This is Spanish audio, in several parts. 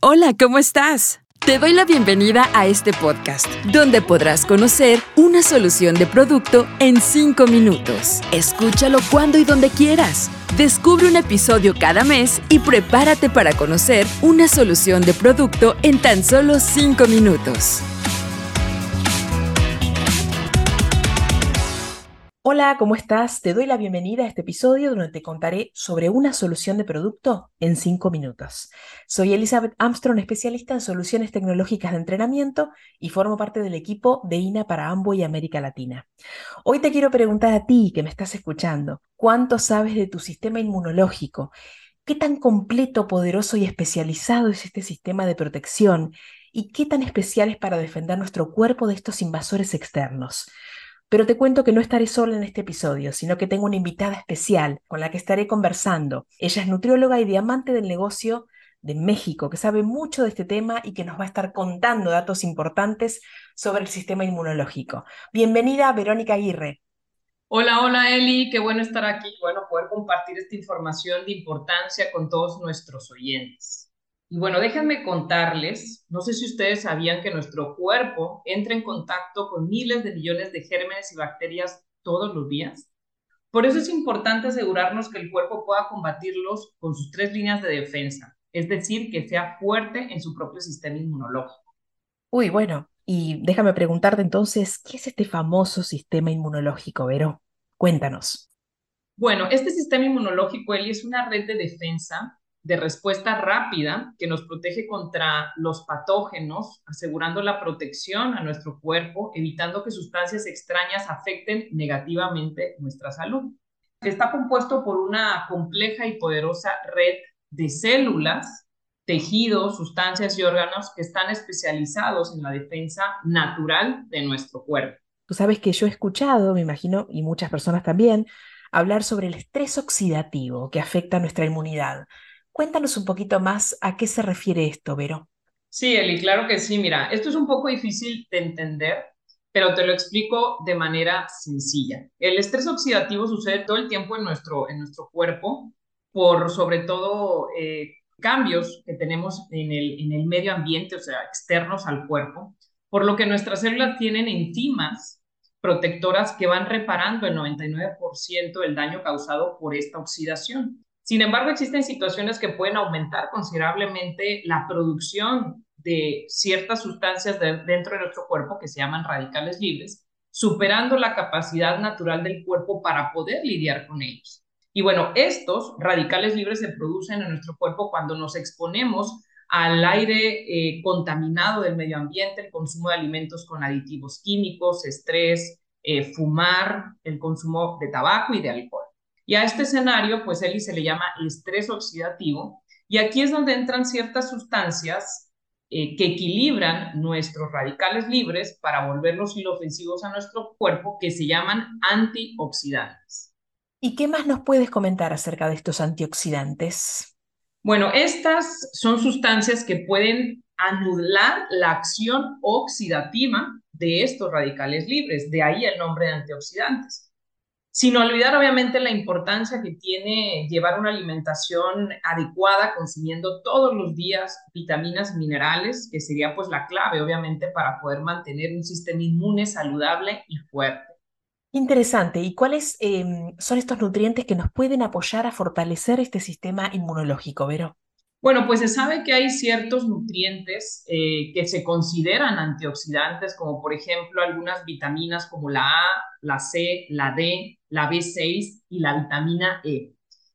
Hola, ¿cómo estás? Te doy la bienvenida a este podcast, donde podrás conocer una solución de producto en 5 minutos. Escúchalo cuando y donde quieras. Descubre un episodio cada mes y prepárate para conocer una solución de producto en tan solo 5 minutos. Hola, ¿cómo estás? Te doy la bienvenida a este episodio donde te contaré sobre una solución de producto en 5 minutos. Soy Elizabeth Armstrong, especialista en soluciones tecnológicas de entrenamiento y formo parte del equipo de INA para Ambo y América Latina. Hoy te quiero preguntar a ti que me estás escuchando, ¿cuánto sabes de tu sistema inmunológico? ¿Qué tan completo, poderoso y especializado es este sistema de protección? ¿Y qué tan especial es para defender nuestro cuerpo de estos invasores externos? Pero te cuento que no estaré sola en este episodio, sino que tengo una invitada especial con la que estaré conversando. Ella es nutrióloga y diamante del negocio de México, que sabe mucho de este tema y que nos va a estar contando datos importantes sobre el sistema inmunológico. Bienvenida, Verónica Aguirre. Hola, hola Eli, qué bueno estar aquí, bueno, poder compartir esta información de importancia con todos nuestros oyentes. Y bueno, déjenme contarles, no sé si ustedes sabían que nuestro cuerpo entra en contacto con miles de millones de gérmenes y bacterias todos los días. Por eso es importante asegurarnos que el cuerpo pueda combatirlos con sus tres líneas de defensa, es decir, que sea fuerte en su propio sistema inmunológico. Uy, bueno, y déjame preguntarte entonces, ¿qué es este famoso sistema inmunológico, Vero? Cuéntanos. Bueno, este sistema inmunológico, Eli, es una red de defensa de respuesta rápida que nos protege contra los patógenos, asegurando la protección a nuestro cuerpo, evitando que sustancias extrañas afecten negativamente nuestra salud. Está compuesto por una compleja y poderosa red de células, tejidos, sustancias y órganos que están especializados en la defensa natural de nuestro cuerpo. Tú sabes que yo he escuchado, me imagino, y muchas personas también, hablar sobre el estrés oxidativo que afecta a nuestra inmunidad. Cuéntanos un poquito más a qué se refiere esto, Vero. Sí, Eli, claro que sí. Mira, esto es un poco difícil de entender, pero te lo explico de manera sencilla. El estrés oxidativo sucede todo el tiempo en nuestro, en nuestro cuerpo por sobre todo eh, cambios que tenemos en el, en el medio ambiente, o sea, externos al cuerpo, por lo que nuestras células tienen enzimas protectoras que van reparando el 99% del daño causado por esta oxidación. Sin embargo, existen situaciones que pueden aumentar considerablemente la producción de ciertas sustancias dentro de nuestro cuerpo que se llaman radicales libres, superando la capacidad natural del cuerpo para poder lidiar con ellos. Y bueno, estos radicales libres se producen en nuestro cuerpo cuando nos exponemos al aire eh, contaminado del medio ambiente, el consumo de alimentos con aditivos químicos, estrés, eh, fumar, el consumo de tabaco y de alcohol. Y a este escenario, pues Eli se le llama estrés oxidativo, y aquí es donde entran ciertas sustancias eh, que equilibran nuestros radicales libres para volverlos inofensivos a nuestro cuerpo, que se llaman antioxidantes. ¿Y qué más nos puedes comentar acerca de estos antioxidantes? Bueno, estas son sustancias que pueden anular la acción oxidativa de estos radicales libres, de ahí el nombre de antioxidantes. Sin olvidar, obviamente, la importancia que tiene llevar una alimentación adecuada, consumiendo todos los días vitaminas, minerales, que sería pues la clave, obviamente, para poder mantener un sistema inmune saludable y fuerte. Interesante. ¿Y cuáles em, son estos nutrientes que nos pueden apoyar a fortalecer este sistema inmunológico, Vero? Bueno, pues se sabe que hay ciertos nutrientes eh, que se consideran antioxidantes, como por ejemplo algunas vitaminas como la A, la C, la D, la B6 y la vitamina E.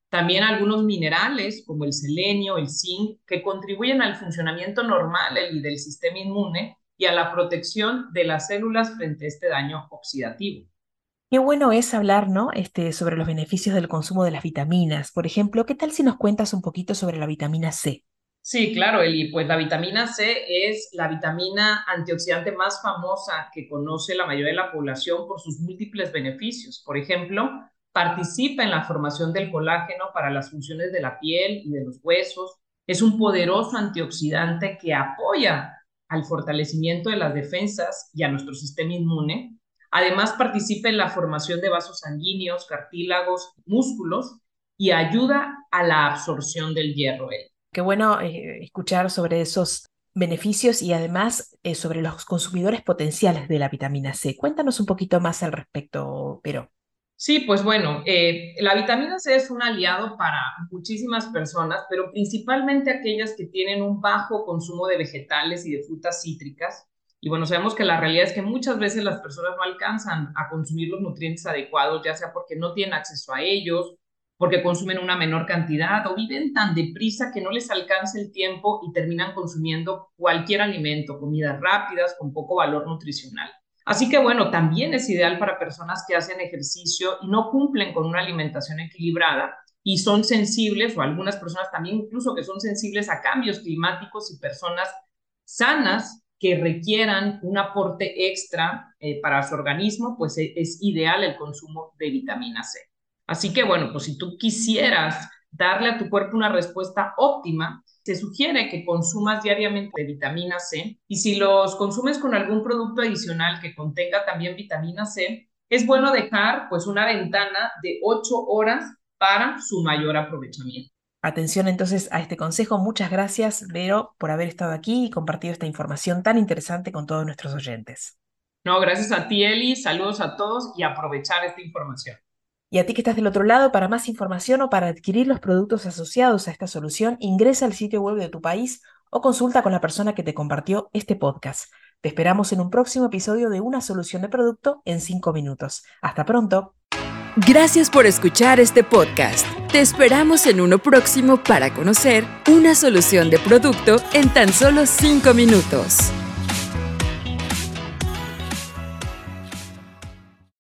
También algunos minerales como el selenio, el zinc, que contribuyen al funcionamiento normal del sistema inmune y a la protección de las células frente a este daño oxidativo. Qué bueno es hablar, ¿no? Este, sobre los beneficios del consumo de las vitaminas. Por ejemplo, ¿qué tal si nos cuentas un poquito sobre la vitamina C? Sí, claro, Eli. Pues la vitamina C es la vitamina antioxidante más famosa que conoce la mayoría de la población por sus múltiples beneficios. Por ejemplo, participa en la formación del colágeno para las funciones de la piel y de los huesos. Es un poderoso antioxidante que apoya al fortalecimiento de las defensas y a nuestro sistema inmune Además, participa en la formación de vasos sanguíneos, cartílagos, músculos y ayuda a la absorción del hierro. qué bueno eh, escuchar sobre esos beneficios y además eh, sobre los consumidores potenciales de la vitamina C. Cuéntanos un poquito más al respecto, Pero. Sí, pues bueno, eh, la vitamina C es un aliado para muchísimas personas, pero principalmente aquellas que tienen un bajo consumo de vegetales y de frutas cítricas. Y bueno, sabemos que la realidad es que muchas veces las personas no alcanzan a consumir los nutrientes adecuados, ya sea porque no tienen acceso a ellos, porque consumen una menor cantidad o viven tan deprisa que no les alcanza el tiempo y terminan consumiendo cualquier alimento, comidas rápidas con poco valor nutricional. Así que bueno, también es ideal para personas que hacen ejercicio y no cumplen con una alimentación equilibrada y son sensibles, o algunas personas también incluso que son sensibles a cambios climáticos y personas sanas que requieran un aporte extra eh, para su organismo, pues e, es ideal el consumo de vitamina C. Así que bueno, pues si tú quisieras darle a tu cuerpo una respuesta óptima, se sugiere que consumas diariamente vitamina C y si los consumes con algún producto adicional que contenga también vitamina C, es bueno dejar pues una ventana de 8 horas para su mayor aprovechamiento. Atención entonces a este consejo. Muchas gracias, Vero, por haber estado aquí y compartido esta información tan interesante con todos nuestros oyentes. No, gracias a ti, Eli. Saludos a todos y aprovechar esta información. Y a ti que estás del otro lado, para más información o para adquirir los productos asociados a esta solución, ingresa al sitio web de tu país o consulta con la persona que te compartió este podcast. Te esperamos en un próximo episodio de Una solución de producto en 5 minutos. Hasta pronto. Gracias por escuchar este podcast. Te esperamos en uno próximo para conocer una solución de producto en tan solo 5 minutos.